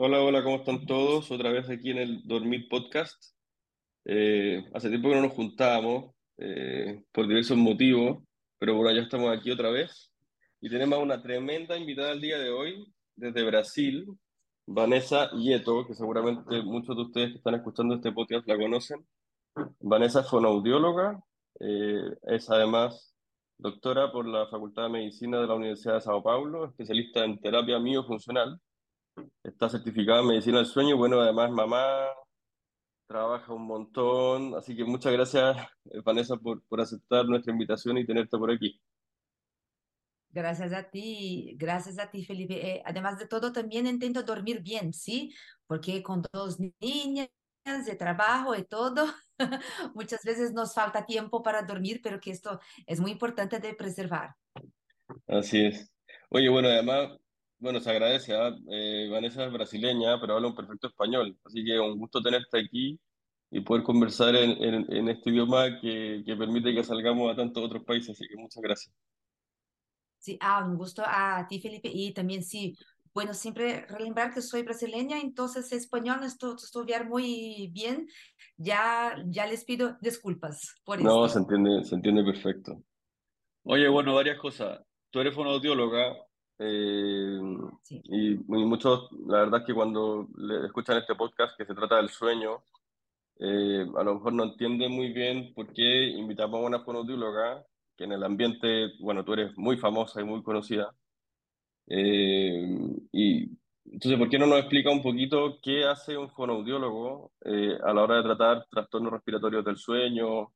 Hola, hola, ¿cómo están todos? Otra vez aquí en el Dormir Podcast. Eh, hace tiempo que no nos juntábamos eh, por diversos motivos, pero bueno, ya estamos aquí otra vez y tenemos una tremenda invitada el día de hoy desde Brasil, Vanessa Yeto, que seguramente muchos de ustedes que están escuchando este podcast la conocen. Vanessa es fonoaudióloga, eh, es además doctora por la Facultad de Medicina de la Universidad de Sao Paulo, especialista en terapia miofuncional está certificada en medicina del sueño, bueno, además mamá, trabaja un montón, así que muchas gracias, eh, Vanessa, por, por aceptar nuestra invitación y tenerte por aquí. Gracias a ti, gracias a ti, Felipe. Eh, además de todo, también intento dormir bien, ¿sí? Porque con dos niñas de trabajo y todo, muchas veces nos falta tiempo para dormir, pero que esto es muy importante de preservar. Así es. Oye, bueno, además, bueno, se agradece, ¿ah? Eh, Vanessa es brasileña, pero habla un perfecto español, así que un gusto tenerte aquí y poder conversar en, en, en este idioma que, que permite que salgamos a tantos otros países, así que muchas gracias. Sí, ah, un gusto a ti, Felipe. Y también sí, bueno, siempre relembrar que soy brasileña, entonces español no estu estudiar muy bien. Ya, ya les pido disculpas por No, se esto. entiende, se entiende perfecto. Oye, bueno, varias cosas. Tú eres fonoaudióloga eh, Sí. y, y muchos, la verdad es que cuando le- escuchan este podcast que se trata del sueño, eh, a lo mejor no entienden muy bien por qué invitamos a una fonoaudióloga, que en el ambiente, bueno, tú eres muy famosa y muy conocida. eh, y entonces, ¿por qué no nos explica un poquito qué hace un fonoaudiólogo eh, a la hora de tratar trastornos respiratorios del sueño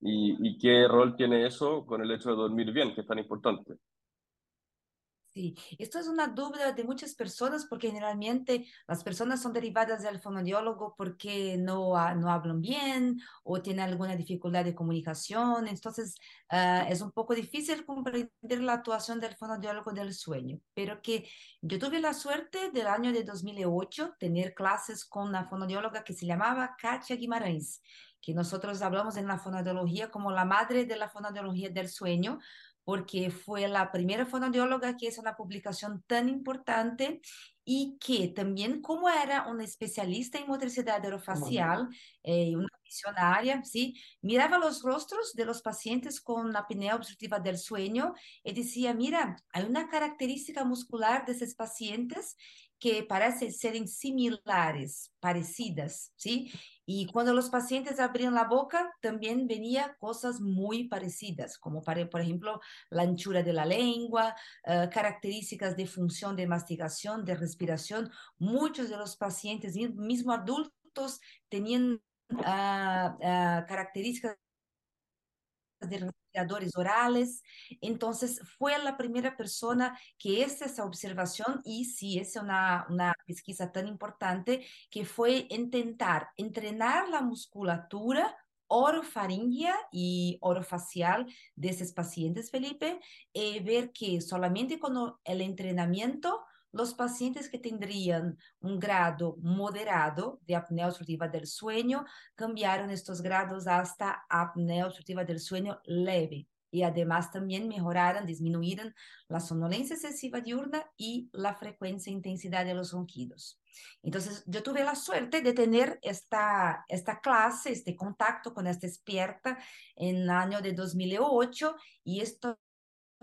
y, y qué rol tiene eso con el hecho de dormir bien, que es tan importante? Sí, esto es una duda de muchas personas porque generalmente las personas son derivadas del fonoaudiólogo porque no, no hablan bien o tienen alguna dificultad de comunicación. Entonces, ah, es un poco difícil comprender la actuación del fonoaudiólogo del sueño. Pero que yo tuve la suerte del año de 2008 tener clases con una fonoaudióloga que se llamaba Katia Guimarães, que nosotros hablamos en la fonoaudiología como la madre de la fonoaudiología del sueño porque fue la primera fonoaudióloga que hizo una publicación tan importante y que también como era una especialista en motricidad orofacial eh, una visionaria, ¿sí? Miraba los rostros de los pacientes con apnea obstructiva del sueño y decía, mira, hay una característica muscular de esos pacientes que parece serem similares, parecidas, ¿sí? Y cuando los pacientes abrían la boca, también venía cosas muy parecidas, como para, por ejemplo, la anchura de la lengua, uh, características de función de mastigación, de respiración. Muchos de los pacientes, mismo adultos, tenían uh, uh, características de respiradores orales. Entonces, fue la primera persona que hizo esa observación y sí, es una, una pesquisa tan importante que fue intentar entrenar la musculatura orofaringea y orofacial de esos pacientes, Felipe, y ver que solamente con el entrenamiento los pacientes que tendrían un grado moderado de apnea obstructiva del sueño cambiaron estos grados hasta apnea obstructiva del sueño leve y además también mejoraron, disminuyeron la somnolencia excesiva diurna y la frecuencia e intensidad de los ronquidos. Entonces, yo tuve la suerte de tener esta, esta clase, este contacto con esta experta en el año de 2008 y esto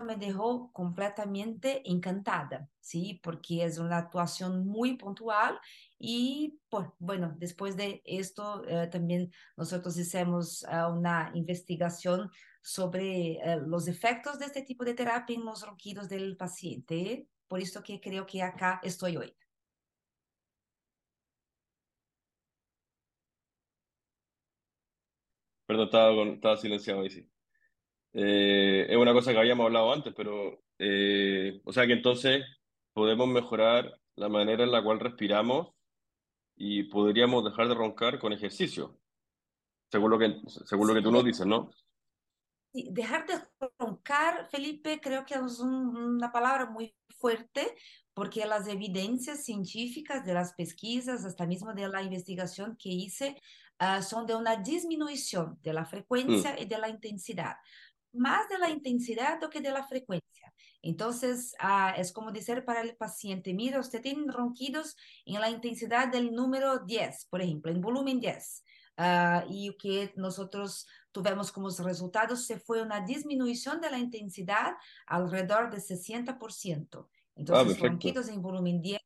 me dejó completamente encantada, ¿sí? Porque es una actuación muy puntual y, pues, bueno, después de esto eh, también nosotros hicimos uh, una investigación sobre uh, los efectos de este tipo de terapia en los ronquidos del paciente. Por eso que creo que acá estoy hoy. Perdón, estaba, estaba silenciado ahí, sí. Eh, es una cosa que habíamos hablado antes, pero, eh, o sea que entonces podemos mejorar la manera en la cual respiramos y podríamos dejar de roncar con ejercicio, según lo que, según lo que tú nos dices, ¿no? Sí, dejar de roncar, Felipe, creo que es un- una palabra muy fuerte porque las evidencias científicas de las pesquisas, hasta mismo de la investigación que hice, ah, son de una disminución de la Mm, frecuencia y de la intensidad más de la intensidad que de la frecuencia. Entonces, ah, es como decir para el paciente, mira, usted tiene ronquidos en la intensidad del número 10, por ejemplo, en volumen 10. Ah, y que nosotros tuvimos como resultados se fue una disminución de la intensidad alrededor de 60%. Entonces, Ah, ronquidos en volumen 10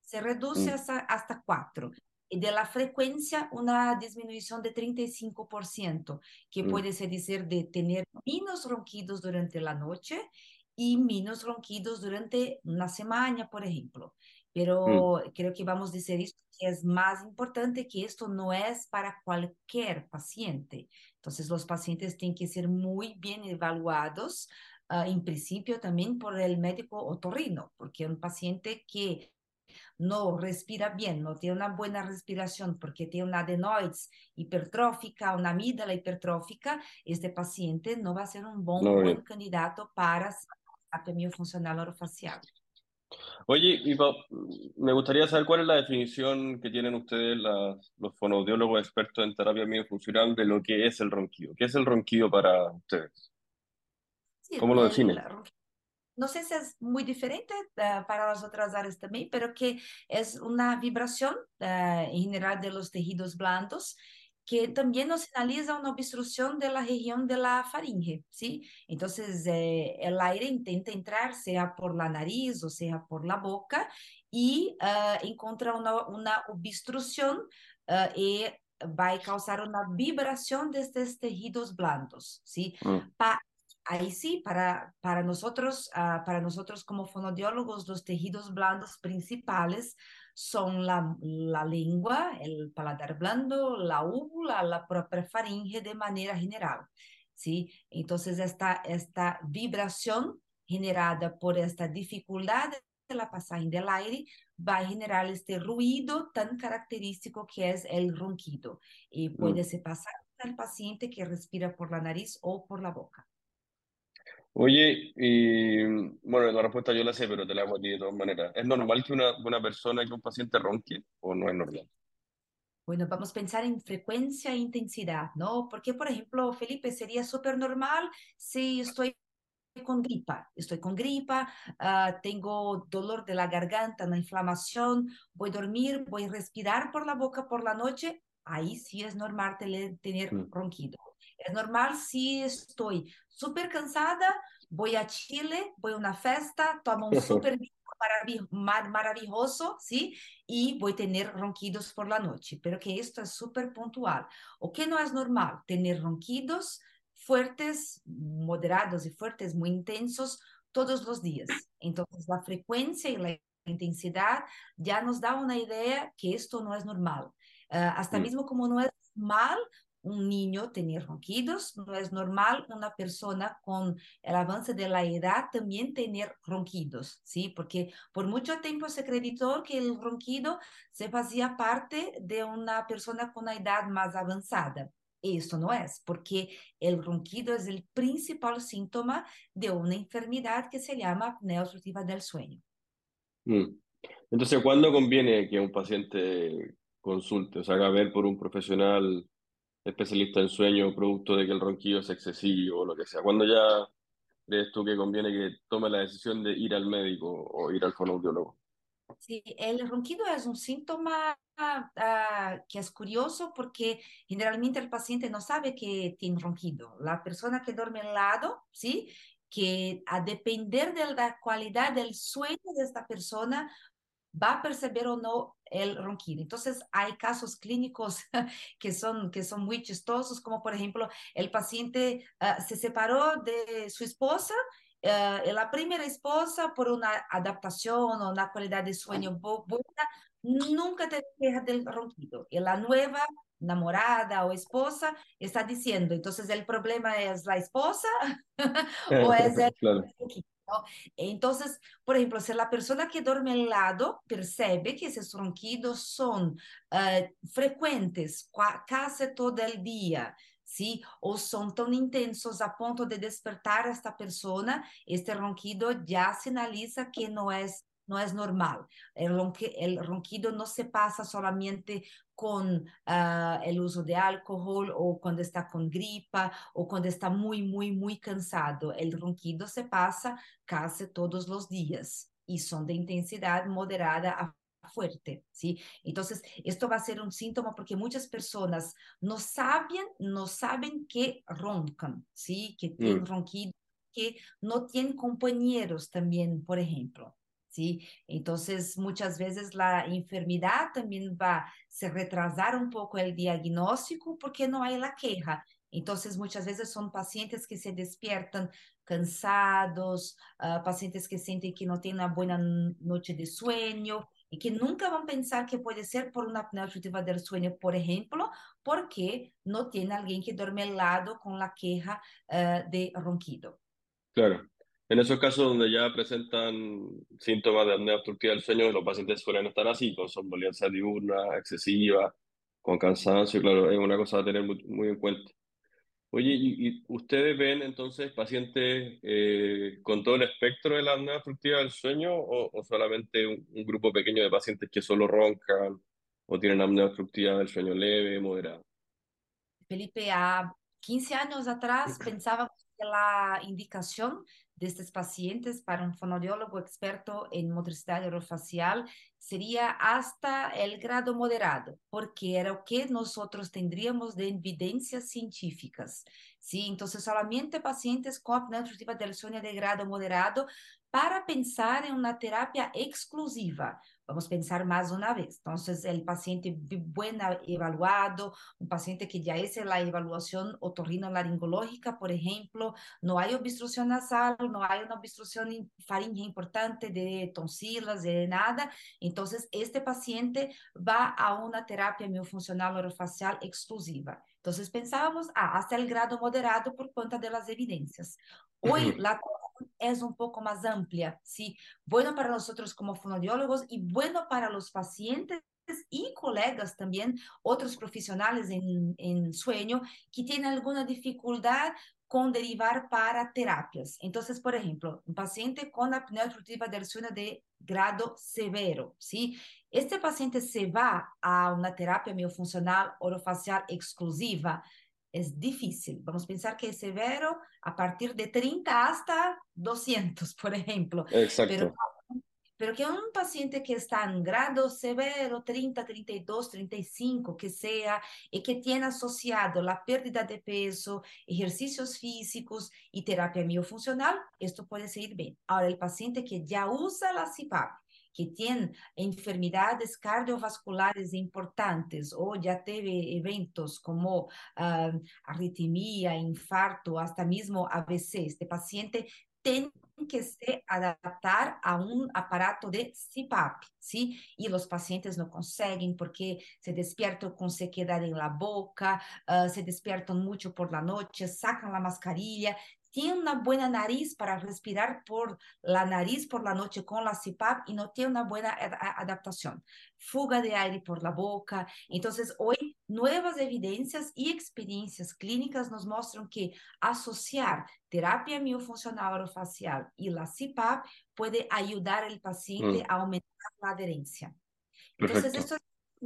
se reduce Mm, hasta, hasta 4. De la frecuencia, una disminución de 35%, que mm, puede ser decir de tener menos ronquidos durante la noche y menos ronquidos durante una semana, por ejemplo. mm. Pero creo que vamos a decir esto, que es más importante que esto no es para cualquier paciente. Entonces, los pacientes tienen que ser muy bien evaluados, uh, en principio también por el médico otorrino, porque un paciente que no respira bien, no tiene una buena respiración porque tiene una adenoides hipertrófica, una amígdala hipertrófica, este paciente no va a ser un buen, No, buen bien. candidato para terapia miofuncional orofacial. Oye, me gustaría saber cuál es la definición que tienen ustedes, las- los fonoaudiólogos expertos en terapia miofuncional, de lo que es el ronquido. ¿Qué es el ronquido para ustedes? Sí, ¿Cómo lo el, definen? No sé si es muy diferente uh, para las otras áreas también, pero que es una vibración uh, en general de los tejidos blandos que también nos sinaliza una obstrucción de la región de la faringe, ¿sí? Entonces, eh, el aire intenta entrar, sea por la nariz o sea por la boca, y uh, encuentra una, una obstrucción y va a causar una vibración de estos tejidos blandos, ¿sí? Mm, Pa Ahí sí, para, para, nosotros, uh, para nosotros como fonodiólogos, los tejidos blandos principales son la, la, lengua, el paladar blando, la úvula, la propia faringe de manera general. ¿sí? Entonces, esta, esta vibración generada por esta dificultad de la pasaje del aire va a generar este ruido tan característico que es el ronquido. Y puede mm. se pasar al paciente que respira por la nariz o por la boca. Oye, y bueno, la respuesta yo la sé, pero te la hago a ti de todas maneras. ¿Es normal que una, una persona, que un paciente ronque o no es normal? Bueno, vamos a pensar en frecuencia e intensidad, ¿no? Porque, por ejemplo, Felipe, sería súper normal si estoy con gripa, estoy con gripa, uh, tengo dolor de la garganta, una inflamación, voy a dormir, voy a respirar por la boca por la noche, ahí sí es normal tener, tener Mm. ronquido. Es normal si estoy súper cansada, voy a Chile, voy a una fiesta, tomo un súper marav maravilloso, ¿sí? Y voy a tener ronquidos por la noche, pero que esto es súper puntual. ¿O que no es normal? Tener ronquidos fuertes, moderados y fuertes, muy intensos todos los días. Entonces, la frecuencia y la intensidad ya nos da una idea que esto no es normal. Uh, hasta Mm. mismo como no es normal un niño tener ronquidos, no es normal una persona con el avance de la edad también tener ronquidos, ¿sí? Porque por mucho tiempo se acreditó que el ronquido se hacía parte de una persona con una edad más avanzada. Esto no es, porque el ronquido es el principal síntoma de una enfermedad que se llama apnea obstructiva del sueño. Mm. Entonces, ¿cuándo conviene que un paciente consulte, o sea, haga ver por un profesional especialista en sueño, producto de que el ronquido es excesivo o lo que sea? ¿Cuándo ya crees tú que conviene que tome la decisión de ir al médico o ir al fonoaudiólogo? Sí, el ronquido es un síntoma uh, que es curioso porque generalmente el paciente no sabe que tiene ronquido. La persona que duerme al lado, ¿sí? Que a depender de la calidad del sueño de esta persona, va a perceber o no el ronquido. Entonces, hay casos clínicos que son, que son muy chistosos, como por ejemplo, el paciente uh, se separó de su esposa Uh, la primera esposa, por una adaptación o una calidad de sueño buena, nunca te queja del ronquido. Y la nueva enamorada o esposa está diciendo, entonces el problema es la esposa o es el Claro. Entonces, por ejemplo, si la persona que duerme al lado percibe que esos ronquidos son uh, frecuentes casi todo el día, ¿sí? O son tan intensos a ponto de despertar a esta persona, este ronquido ya sinaliza que no es no es normal. El, el ronquido no se pasa solamente con uh, el uso de alcohol o cuando está con gripa o cuando está muy, muy, muy cansado. El ronquido se pasa casi todos los días y son de intensidad moderada a fuerte, ¿sí? Entonces, esto va a ser un síntoma porque muchas personas no saben, no saben que roncan, ¿sí? Que tienen mm. ronquido, que no tienen compañeros también, por ejemplo. ¿Sí? Entonces, muchas veces la enfermedad también va a se retrasar un poco el diagnóstico porque no hay la queja. Entonces, muchas veces son pacientes que se despiertan cansados, uh, pacientes que sienten que no tienen una buena noche de sueño y que nunca van a pensar que puede ser por una apnea obstructiva del sueño, por ejemplo, porque no tiene alguien que duerme al lado con la queja uh, de ronquido. Claro. En esos casos donde ya presentan síntomas de apnea obstructiva del sueño, los pacientes suelen estar así, con somnolencia diurna, excesiva, con cansancio, claro, es una cosa a tener muy, en cuenta. Oye, ¿y, ustedes ven entonces pacientes eh, con todo el espectro de la apnea obstructiva del sueño o, solamente un, grupo pequeño de pacientes que solo roncan o tienen apnea obstructiva del sueño leve, moderada? Felipe, a 15 años atrás pensábamos que la indicación de estos pacientes para un fonodiólogo experto en motricidad orofacial sería hasta el grado moderado, porque era lo que nosotros tendríamos de evidencias científicas. ¿sí? Entonces, solamente pacientes con apnea obstructiva del de grado moderado para pensar en una terapia exclusiva, Vamos a pensar más una vez. Entonces, el paciente bien evaluado, un paciente que ya es la evaluación otorrinolaringológica, por ejemplo, no hay obstrucción nasal, no hay una obstrucción faríngea importante de tonsilas, de nada. Entonces, este paciente va a una terapia miofuncional orofacial exclusiva. Entonces pensábamos, ah, hasta el grado moderado por cuenta de las evidencias. Hoy la es un poco más amplia, ¿sí? Bueno para nosotros como fonodiólogos y bueno para los pacientes y colegas también, otros profesionales en, en sueño que tienen alguna dificultad con derivar para terapias. Entonces, por ejemplo, un paciente con apnea obstructiva del sueño de grado severo, ¿sí? Este paciente se va a una terapia miofuncional orofacial exclusiva, es difícil. Vamos a pensar que es severo a partir de 30 hasta 200, por ejemplo. Exacto. Pero, pero que un paciente que está en grado severo, 30, 32, 35, que sea, y que tiene asociado la pérdida de peso, ejercicios físicos y terapia miofuncional, esto puede seguir bien. Ahora, el paciente que ya usa la CIPAP, que tienen enfermedades cardiovasculares importantes o ya teve eventos como uh, arritmia, infarto, hasta mismo ABC, este paciente tiene que se adaptar a un aparato de CPAP, ¿sí? Y los pacientes no consiguen porque se despiertan con sequedad en la boca, uh, se despiertan mucho por la noche, sacan la mascarilla, tiene una buena nariz para respirar por la nariz por la noche con la CPAP y no tiene una buena adaptación. Fuga de aire por la boca. Entonces, hoy nuevas evidencias y experiencias clínicas nos muestran que asociar terapia miofuncional orofacial y la CPAP puede ayudar al paciente mm. a aumentar la adherencia. Entonces, esto es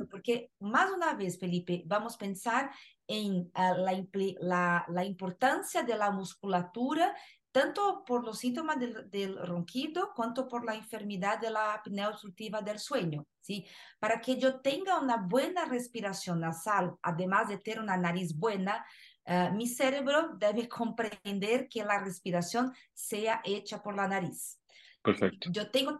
porque más una vez, Felipe, vamos a pensar en uh, la, la, la, importancia de la musculatura, tanto por los síntomas del, del, ronquido, cuanto por la enfermedad de la apnea obstructiva del sueño, ¿sí? Para que yo tenga una buena respiración nasal, además de tener una nariz buena, uh, mi cerebro debe comprender que la respiración sea hecha por la nariz. Perfecto. Yo tengo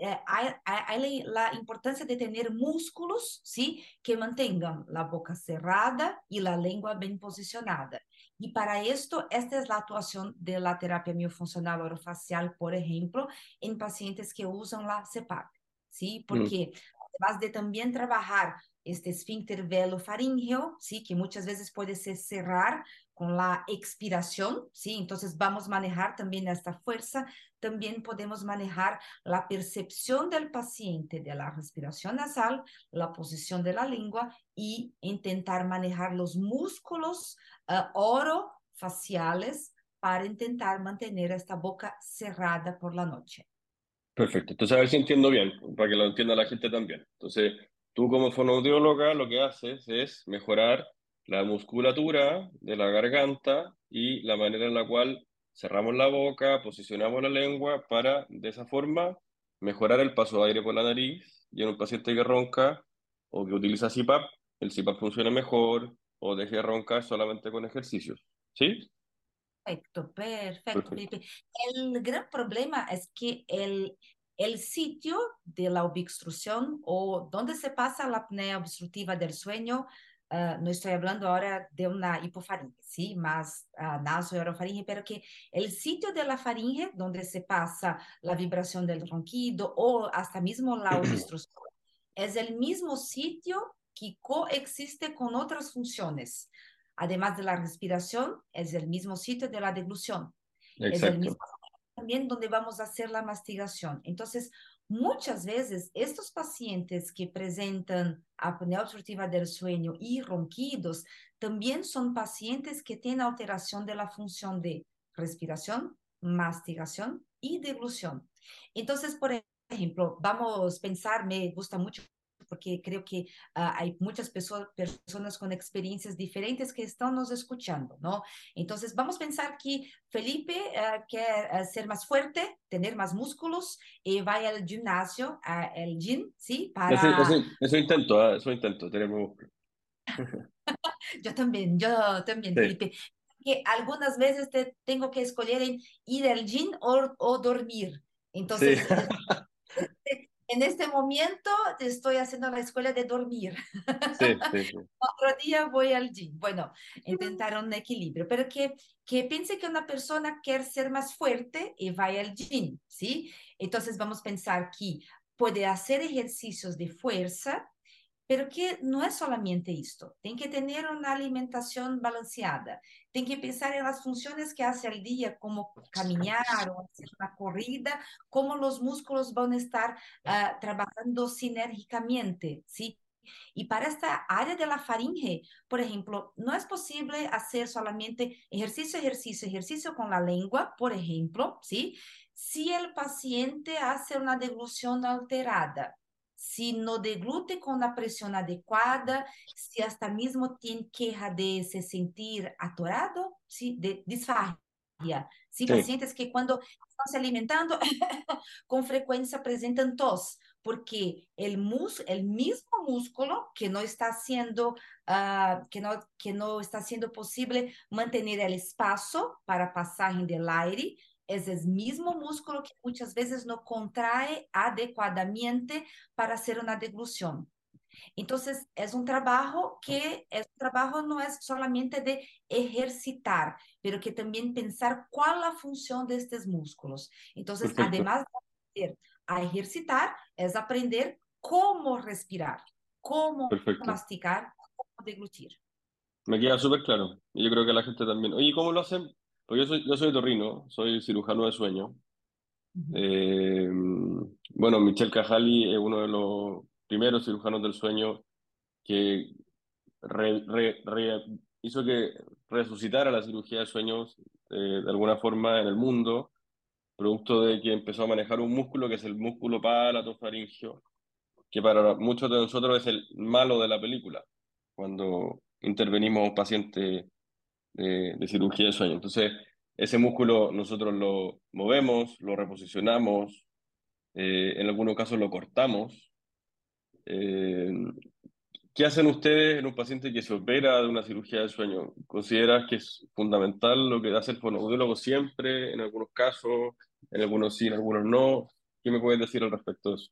eh, hay, hay, la importancia de tener músculos, ¿sí? Que mantengan la boca cerrada y la lengua bien posicionada. Y para esto, esta es la actuación de la terapia miofuncional orofacial, por ejemplo, en pacientes que usan la CEPAP, ¿sí? Mm. Porque además de también trabajar este esfínter velo faríngeo, ¿sí? Que muchas veces puede ser cerrar con la expiración, ¿sí? Entonces vamos a manejar también esta fuerza, también podemos manejar la percepción del paciente de la respiración nasal, la posición de la lengua y intentar manejar los músculos uh, orofaciales para intentar mantener esta boca cerrada por la noche. Perfecto. Entonces, a ver si entiendo bien, para que lo entienda la gente también. Entonces, tú como fonoaudióloga lo que haces es mejorar la musculatura de la garganta y la manera en la cual cerramos la boca, posicionamos la lengua para, de esa forma, mejorar el paso de aire por la nariz y en un paciente que ronca o que utiliza CPAP, el CPAP funcione mejor o deje de roncar solamente con ejercicios. ¿Sí? Perfecto, perfecto, Felipe. El gran problema es que el, el sitio de la obstrucción o donde se pasa la apnea obstructiva del sueño, uh, no estoy hablando ahora de una hipofaringe, ¿sí? Más uh, naso y orofaringe, pero que el sitio de la faringe donde se pasa la vibración del ronquido o hasta mismo la obstrucción es el mismo sitio que coexiste con otras funciones además de la respiración, es el mismo sitio de la deglución. Es el mismo también donde vamos a hacer la mastigación. Entonces, muchas veces estos pacientes que presentan apnea obstructiva del sueño y ronquidos también son pacientes que tienen alteración de la función de respiración, mastigación y deglución. Entonces, por ejemplo, vamos a pensar, me gusta mucho porque creo que uh, hay muchas personas con experiencias diferentes que están nos escuchando, ¿no? Entonces, vamos a pensar que Felipe uh, quiere uh, ser más fuerte, tener más músculos y va al gimnasio, al gym, ¿sí? Para... Eso, eso, eso intento, eso intento, tener músculos. yo también, yo también, sí. Felipe que algunas veces te tengo que escoger en ir al gym o, o dormir. Entonces, sí. en este momento estoy haciendo la escuela de dormir. Sí, sí, sí. Otro día voy al gym. Bueno, intentar un equilibrio, pero que, que piense que una persona quiere ser más fuerte y vaya al gym, ¿sí? Entonces vamos a pensar que puede hacer ejercicios de fuerza, pero que no es solamente esto. Tiene que tener una alimentación balanceada. Tiene que pensar en las funciones que hace al día, como caminar o hacer una corrida, cómo los músculos van a estar uh, trabajando sinérgicamente, ¿sí? Y para esta área de la faringe, por ejemplo, no es posible hacer solamente ejercicio, ejercicio, ejercicio con la lengua, por ejemplo, ¿sí? Si el paciente hace una deglución alterada, si no deglute con la presión adecuada, si hasta mismo tiene queja de se sentir atorado, ¿sí? de disfagia. ¿sí? sí. Pacientes que cuando están se alimentando con frecuencia presentan tos, porque el, mus el mismo músculo que no está haciendo, uh, que, no, que no está siendo posible mantener el espacio para pasaje del aire, es el mismo músculo que muchas veces no contrae adecuadamente para hacer una deglución. Entonces, es un trabajo que es un trabajo no es solamente de ejercitar, pero que también pensar cuál es la función de estos músculos. Entonces, Perfecto. además de aprender a ejercitar, es aprender cómo respirar, cómo Perfecto. masticar, cómo deglutir. Me queda súper claro. Yo creo que la gente también. Oye, ¿cómo lo hacen? Pues yo soy, yo soy torrino, soy cirujano de sueño. Eh, bueno, Michel Cajali es uno de los primeros cirujanos del sueño que re, re, re, hizo que resucitara la cirugía de sueños eh, de alguna forma en el mundo, producto de que empezó a manejar un músculo que es el músculo palatofaringio, que para muchos de nosotros es el malo de la película, cuando intervenimos pacientes de, de, cirugía de sueño. Entonces, ese músculo nosotros lo movemos, lo reposicionamos, eh, en algunos casos lo cortamos. Eh, ¿Qué hacen ustedes en un paciente que se opera de una cirugía de sueño? ¿Consideras que es fundamental lo que hace el fonoaudiólogo siempre, en algunos casos, en algunos sí, en algunos no? ¿Qué me puedes decir al respecto de eso?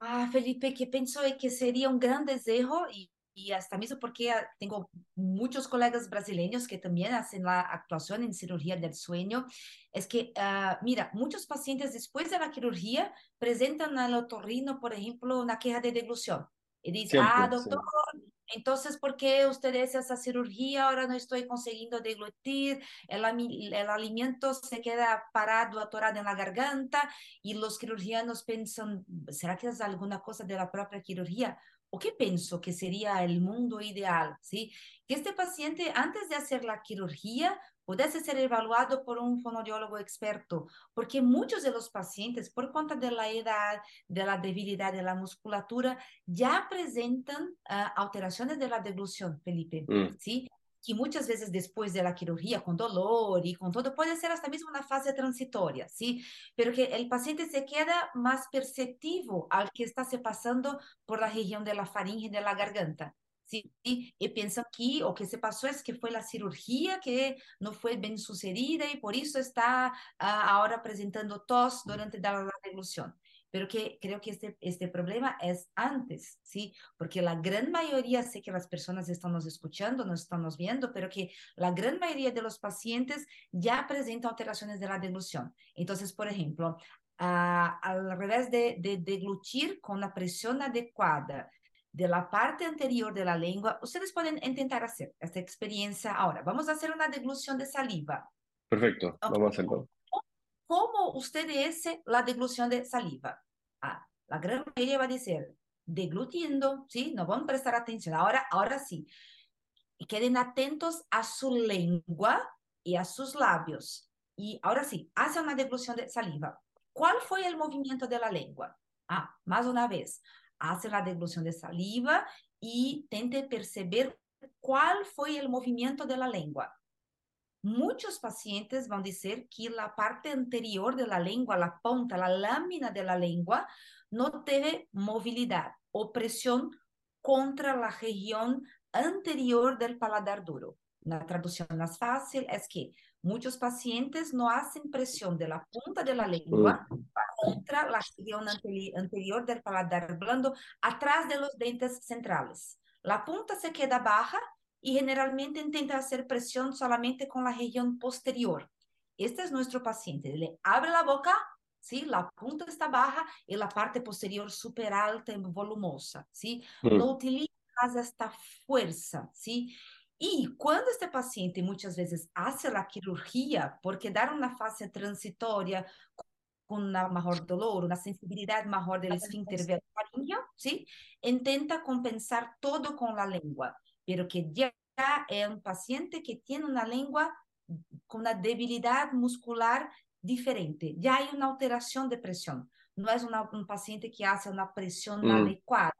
Ah, Felipe, que pienso que sería un gran deseo y y hasta mismo porque tengo muchos colegas brasileños que también hacen la actuación en cirugía del sueño, es que, uh, mira, muchos pacientes después de la cirugía presentan al otorrino, por ejemplo, una queja de deglución. Y dicen, Siempre, ah, doctor, sí. entonces, ¿por qué usted hace esa cirugía? Ahora no estoy consiguiendo deglutir, el, el alimento se queda parado, atorado en la garganta, y los cirurgianos piensan, ¿será que es alguna cosa de la propia cirugía? O qué pienso que sería el mundo ideal, ¿sí? Que este paciente, antes de hacer la cirugía, pudesse ser evaluado por un fonoaudiólogo experto, porque muchos de los pacientes, por cuenta de la edad, de la debilidad de la musculatura, ya presentan uh, alteraciones de la deglución, Felipe, Mm. ¿sí? Que muchas veces después de la cirugía, con dolor y con todo, puede ser hasta mismo una fase transitoria, ¿sí? Pero que el paciente se queda más perceptivo al que está se pasando por la región de la faringe de la garganta. ¿sí? Y piensan que o que se pasó es que fue la cirugía que no fue bien sucedida y por eso está uh, ahora presentando tos durante la, la deglución pero que creo que este, este problema es antes, ¿sí? Porque la gran mayoría, sé que las personas están nos escuchando, nos están nos viendo, pero que la gran mayoría de los pacientes ya presentan alteraciones de la deglución. Entonces, por ejemplo, uh, al revés de, de deglutir con la presión adecuada, de la parte anterior de la lengua, ustedes pueden intentar hacer esta experiencia ahora. Vamos a hacer una deglución de saliva. Perfecto, okay. vamos a hacerlo. ¿Cómo usted dice la deglución de saliva? Ah, la gran mayoría va a decir deglutiendo, ¿sí? No van a prestar atención. Ahora, ahora sí. Y queden atentos a su lengua y a sus labios. Y ahora sí, hace una deglución de saliva. ¿Cuál fue el movimiento de la lengua? Ah, más una vez. Hace la deglución de saliva y tente perceber cuál fue el movimiento de la lengua. Muchos pacientes van a decir que la parte anterior de la lengua, la punta, la lámina de la lengua, no tiene movilidad o presión contra la región anterior del paladar duro. La traducción más fácil es que muchos pacientes no hacen presión de la punta de la lengua contra la región anterior del paladar blando, atrás de los dientes centrales. La punta se queda baja y generalmente intenta hacer presión solamente con la región posterior. Este es nuestro paciente. Le abre la boca, ¿sí? La punta está baja y la parte posterior súper alta y volumosa, ¿sí? Mm. No utiliza esta fuerza, ¿sí? Y cuando este paciente muchas veces hace la cirugía, porque dar una fase transitoria con una mejor dolor, una sensibilidad mejor del esfínter faríngeo, ¿sí? Intenta compensar todo con la lengua pero que ya es un paciente que tiene una lengua con una debilidad muscular diferente, ya hay una alteración de presión, no es una, un paciente que hace una presión Mm. adecuada.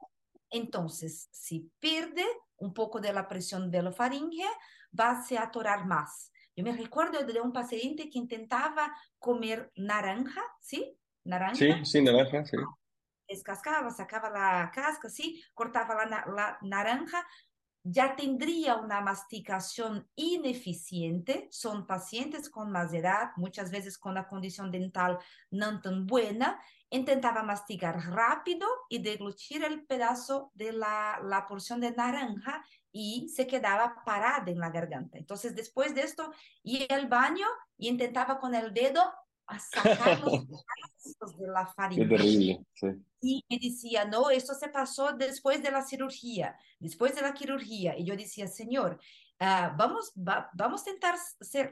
Entonces, si pierde un poco de la presión velofaringea, va a se atorar más. Yo me recuerdo de un paciente que intentaba comer naranja, ¿sí? Naranja Sí, sí, naranja, sí. descascaba, sacaba la casca, sí, cortaba la, la naranja, ya tendría una masticación ineficiente. Son pacientes con más edad, muchas veces con una condición dental no tan buena. Intentaba masticar rápido y deglutir el pedazo de la, la porción de naranja y se quedaba parada en la garganta. Entonces, después de esto, iba al baño y intentaba con el dedo a sacar los de la Qué faringe terrible, sí. y me decía, no, esto se pasó después de la cirugía, después de la cirugía. Y yo decía, señor, ah, vamos, va- vamos a intentar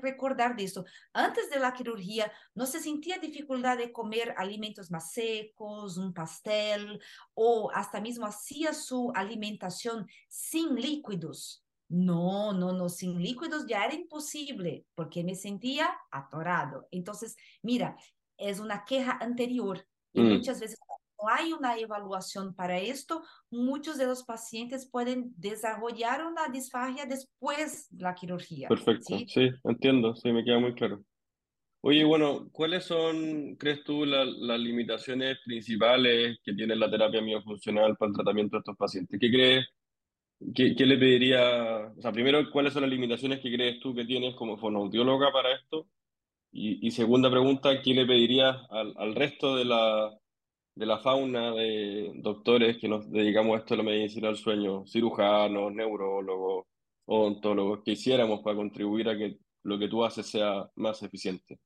recordar de esto. Antes de la cirugía, ¿no se sentía dificultad de comer alimentos más secos, un pastel, o hasta mismo hacía su alimentación sin líquidos? No, no, no, sin líquidos ya era imposible, porque me sentía atorado. Entonces, mira, es una queja anterior y Mm. muchas veces no hay una evaluación para esto, muchos de los pacientes pueden desarrollar una disfagia después de la cirugía. Perfecto, ¿sí? sí, entiendo, sí, me queda muy claro. Oye, bueno, ¿cuáles son, crees tú, la- las limitaciones principales que tiene la terapia miofuncional para el tratamiento de estos pacientes? ¿Qué crees? ¿Qué, le pediría? O sea, primero, ¿cuáles son las limitaciones que crees tú que tienes como fonoaudióloga para esto? Y, y segunda pregunta, ¿qué le pedirías al, al resto de la, de la fauna de doctores que nos dedicamos a esto de la medicina del sueño, cirujanos, neurólogos, odontólogos, que hiciéramos para contribuir a que lo que tú haces sea más eficiente?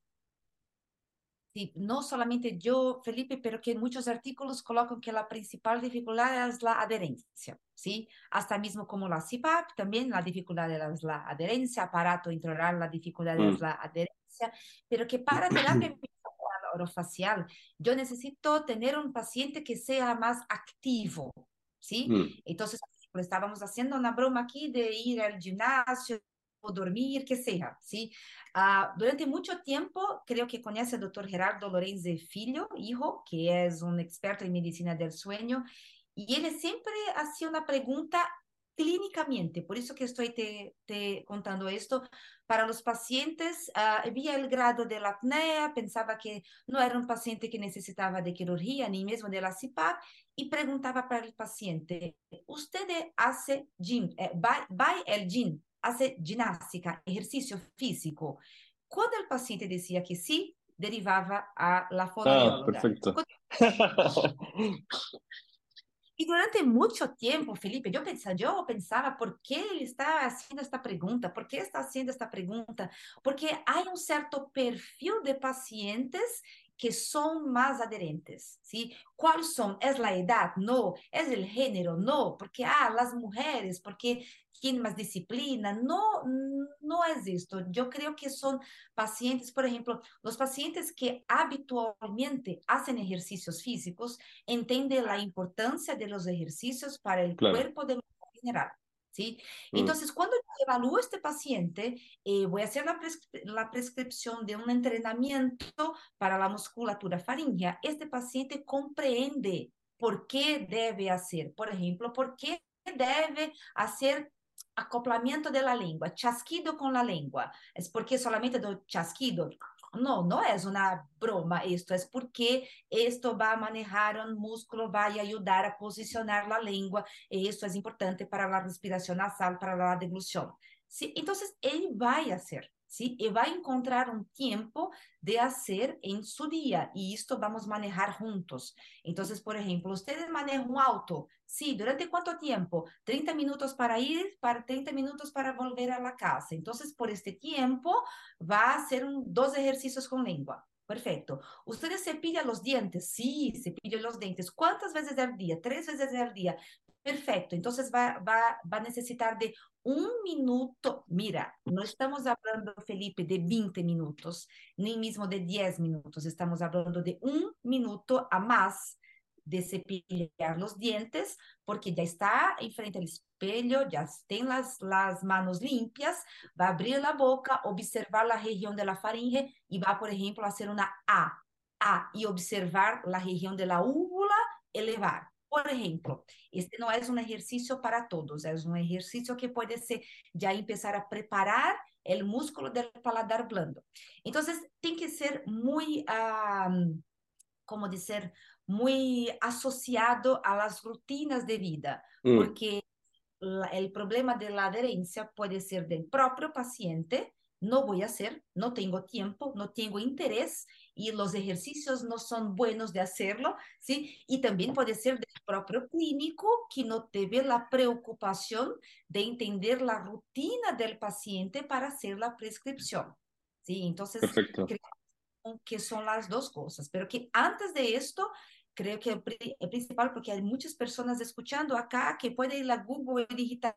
No solamente yo, Felipe, pero que muchos artículos colocan que la principal dificultad es la adherencia, ¿sí? Hasta mismo como la CPAP, también la dificultad es la adherencia, aparato intraoral, la dificultad es Mm. la adherencia, pero que para terapia orofacial yo necesito tener un paciente que sea más activo, ¿sí? Mm. Entonces, estábamos haciendo una broma aquí de ir al gimnasio dormir, que sea, ¿sí? Uh, durante mucho tiempo, creo que conoce al doctor Gerardo Lorenzi Filho, hijo, que es un experto en medicina del sueño, y él siempre hacía una pregunta clínicamente, por eso que estoy te, te contando esto, para los pacientes, uh, vía el grado de la apnea, pensaba que no era un paciente que necesitaba de quirugía ni mismo de la CIPAP, y preguntaba para el paciente, ¿usted hace gym, eh, va, va el gym, hace gimnástica, ejercicio físico? Cuando el paciente decía que sí, derivaba a la fonoaudióloga. Ah, perfecto. Y durante mucho tiempo, Felipe, yo pensaba, yo pensaba, ¿por qué él está haciendo esta pregunta? ¿Por qué está haciendo esta pregunta? Porque hay un cierto perfil de pacientes que son más adherentes, ¿sí? ¿Cuáles son? ¿Es la edad? No. ¿Es el género? No. Porque, ah, las mujeres, porque tienen más disciplina. No, no es esto. Yo creo que son pacientes, por ejemplo, los pacientes que habitualmente hacen ejercicios físicos entienden la importancia de los ejercicios para el Claro. cuerpo de manera general. ¿sí? Mm, Entonces, cuando evalúo este paciente, eh, voy a hacer la, prescri- la prescripción de un entrenamiento para la musculatura faríngea. Este paciente comprende por qué debe hacer, por ejemplo, por qué debe hacer acoplamiento de la lengua, chasquido con la lengua. ¿Es porque solamente do chasquido? No, no es una broma esto, es porque esto va a manejar un músculo, va a ayudar a posicionar la lengua, y esto es importante para la respiración nasal, para la deglución. ¿sí? Entonces, él va a hacer, ¿sí? Y va a encontrar un tiempo de hacer en su día, y esto vamos a manejar juntos. Entonces, por ejemplo, ustedes manejan un auto, sí, ¿durante cuánto tiempo? 30 minutos para ir, para 30 minutos para volver a la casa. Entonces, por este tiempo, va a hacer un, dos ejercicios con lengua. Perfecto. ¿Ustedes cepillan los dientes? Sí, cepillo los dientes. ¿Cuántas veces al día? Tres veces al día. Perfecto. Entonces va, va, va a necesitar de un minuto. Mira, no estamos hablando, Felipe, de 20 minutos, ni mismo de 10 minutos. Estamos hablando de un minuto a más de cepillar los dientes, porque ya está enfrente del espelho, ya tiene las, las manos limpias, va a abrir la boca, observar la región de la faringe y va, por ejemplo, a hacer una A, A, y observar la región de la úvula, elevar. Por ejemplo, este no es un ejercicio para todos, es un ejercicio que puede ser ya empezar a preparar el músculo del paladar blando. Entonces, tiene que ser muy, um, como decir, muy asociado a las rutinas de vida, mm, porque la, el problema de la adherencia puede ser del propio paciente, no voy a hacer, no tengo tiempo, no tengo interés y los ejercicios no son buenos de hacerlo, ¿sí? Y también puede ser del propio clínico que no tiene la preocupación de entender la rutina del paciente para hacer la prescripción, ¿sí? Entonces, perfecto. creo que son las dos cosas, pero que antes de esto creo que es principal porque hay muchas personas escuchando acá que pueden ir a Google y digitar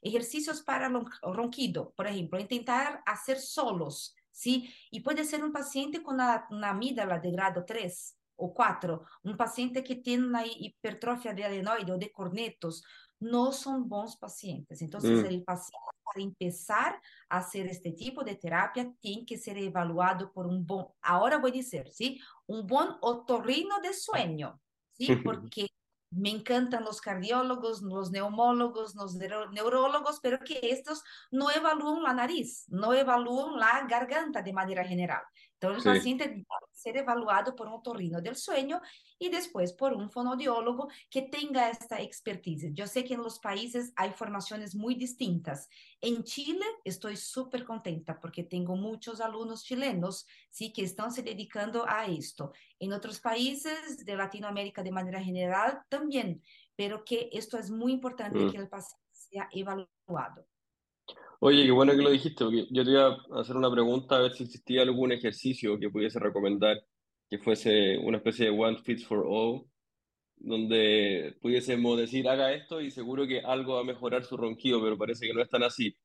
ejercicios para ronquido, por ejemplo, intentar hacer solos, ¿sí? Y puede ser un paciente con una, una amígdala de grado 3 o 4, un paciente que tiene una hipertrofia de adenoide o de cornetos, no son bons pacientes. Entonces, Mm, el paciente para empezar a hacer este tipo de terapia tiene que ser evaluado por un buen, ahora voy a decir, ¿sí? Un buen otorrino de sueño, ¿sí? Porque me encantan los cardiólogos, los neumólogos, los neurólogos, pero que estos no evalúan la nariz, no evalúan la garganta de manera general. Entonces, el sí, paciente debe ser evaluado por un otorrino del sueño y después por un fonodiólogo que tenga esta expertise. Yo sé que en los países hay formaciones muy distintas. En Chile estoy súper contenta porque tengo muchos alumnos chilenos sí que están se dedicando a esto. En otros países de Latinoamérica de manera general también, pero que esto es muy importante que mm. el paciente sea evaluado. Oye, qué bueno que lo dijiste, porque yo te iba a hacer una pregunta a ver si existía algún ejercicio que pudiese recomendar que fuese una especie de One Fits for All, donde pudiésemos decir, haga esto y seguro que algo va a mejorar su ronquido, pero parece que no es tan así.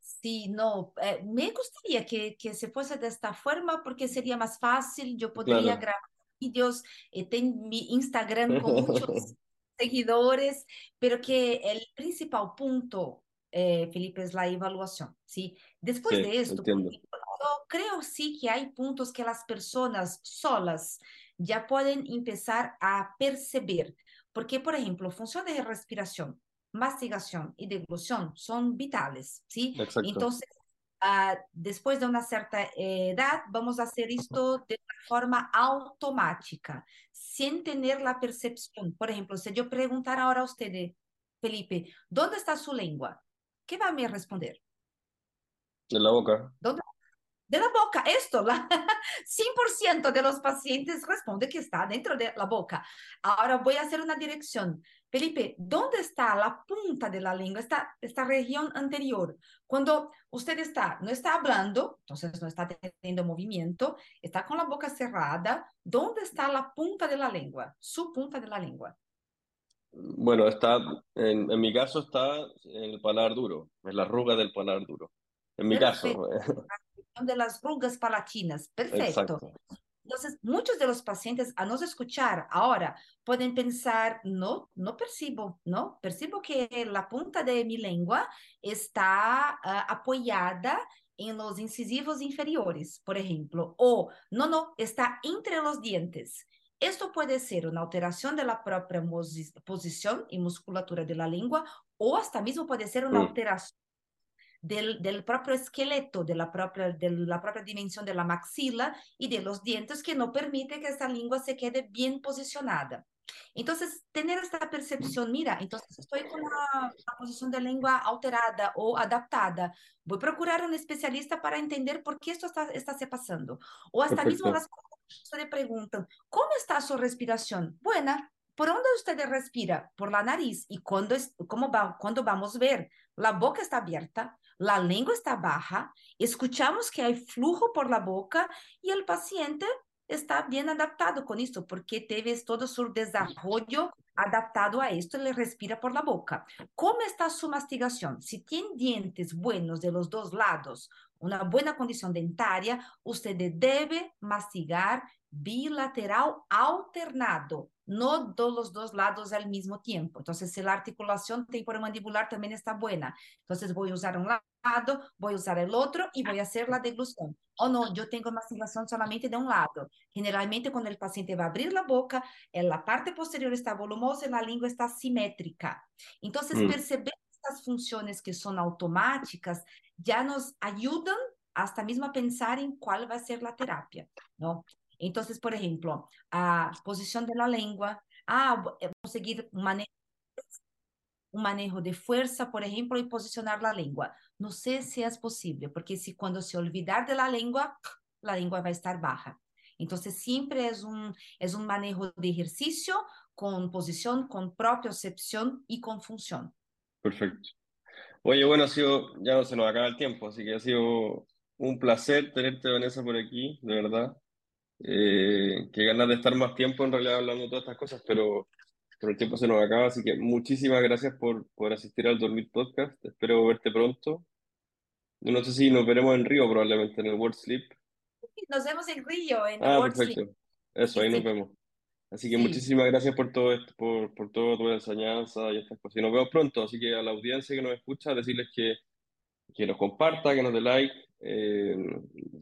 Sí, no, eh, me gustaría que, que se fuese de esta forma porque sería más fácil, yo podría Claro. grabar vídeos, eh, tengo mi Instagram con muchos seguidores, pero que el principal punto eh, Felipe, es la evaluación, ¿sí? Después Sí, de esto. Yo creo sí que hay puntos que las personas solas ya pueden empezar a perceber, porque, por ejemplo, funciones de respiración, mastigación y deglución son vitales, ¿sí? Exacto. Entonces, uh, después de una cierta edad, vamos a hacer esto de una forma automática, sin tener la percepción. Por ejemplo, si yo preguntara ahora a usted, Felipe, ¿dónde está su lengua? ¿Qué va a me responder? En la boca. ¿Dónde? De la boca, esto, la 100% de los pacientes responde que está dentro de la boca. Ahora voy a hacer una dirección. Felipe, ¿dónde está la punta de la lengua, esta, esta región anterior? Cuando usted está, no está hablando, entonces no está teniendo movimiento, está con la boca cerrada, ¿dónde está la punta de la lengua? Su punta de la lengua. Bueno, está, en, en mi caso está en el paladar duro, en la arruga del paladar duro. En mi Perfecto. caso. de las rugas palatinas. Perfecto. Exacto. Entonces, muchos de los pacientes a nos escuchar ahora pueden pensar, no, no percibo, no, percibo que la punta de mi lengua está uh, apoyada en los incisivos inferiores, por ejemplo, o no, no, está entre los dientes. Esto puede ser una alteración de la propia posición y musculatura de la lengua o hasta mismo puede ser una alteración del, del, propio esqueleto, de la propia, de la propia dimensión de la maxila y de los dientes que no permite que esta lengua se quede bien posicionada. Entonces, tener esta percepción, mira, entonces estoy con una, una posición de lengua alterada o adaptada, voy a procurar un especialista para entender por qué esto está, está se pasando. O hasta Perfecto. mismo las personas le preguntan, ¿cómo está su respiración? Buena. ¿Por dónde usted respira? Por la nariz. ¿Y cuando, es, cómo va, cuando vamos a ver? La boca está abierta, la lengua está baja, escuchamos que hay flujo por la boca y el paciente está bien adaptado con esto porque teve todo su desarrollo adaptado a esto, le respira por la boca. ¿Cómo está su mastigación? Si tiene dientes buenos de los dos lados, una buena condición dentaria, usted debe mastigar bilateral alternado, no de los dos lados al mismo tiempo. Entonces, si la articulación temporomandibular también está buena, entonces voy a usar un lado, voy a usar el otro y voy a hacer la deglución. O no, yo tengo mastigación solamente de un lado. Generalmente, cuando el paciente va a abrir la boca, en la parte posterior está volumosa y la lengua está simétrica. Entonces, Mm. perceber estas funciones que son automáticas ya nos ayudan hasta mismo a pensar en cuál va a ser la terapia, ¿no? Entonces, por ejemplo, a posición de la lengua, ah, conseguir un manejo, un manejo de fuerza, por ejemplo, y posicionar la lengua. No sé si es posible, porque si cuando se olvidar de la lengua, la lengua va a estar baja. Entonces, siempre es un, es un manejo de ejercicio con posición, con propiocepción y con función. Perfecto. Oye, bueno, ha sido, ya no se nos acaba el tiempo, así que ha sido un placer tenerte, Vanessa, por aquí, de verdad. Eh, qué ganas de estar más tiempo en realidad hablando de todas estas cosas, pero, pero el tiempo se nos acaba, así que muchísimas gracias por, por asistir al Dormir Podcast. Espero verte pronto. No sé si nos veremos en Río, probablemente en el World Sleep. Nos vemos en Río, en Ah, World Sleep. perfecto. Eso, ahí Sí, nos vemos. Así que Sí. muchísimas gracias por todo esto, por, por toda tu enseñanza y estas cosas. Y nos vemos pronto, así que a la audiencia que nos escucha, decirles que, que nos comparta, que nos dé like. Eh,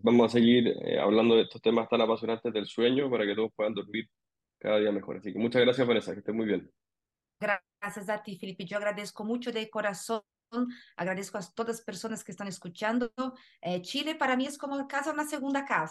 vamos a seguir eh, hablando de estos temas tan apasionantes del sueño para que todos puedan dormir cada día mejor. Así que muchas gracias, Vanessa, que estés muy bien. Gracias a ti, Felipe. Yo agradezco mucho de corazón. Agradezco a todas las personas que están escuchando. Eh, Chile para mí es como casa, una segunda casa.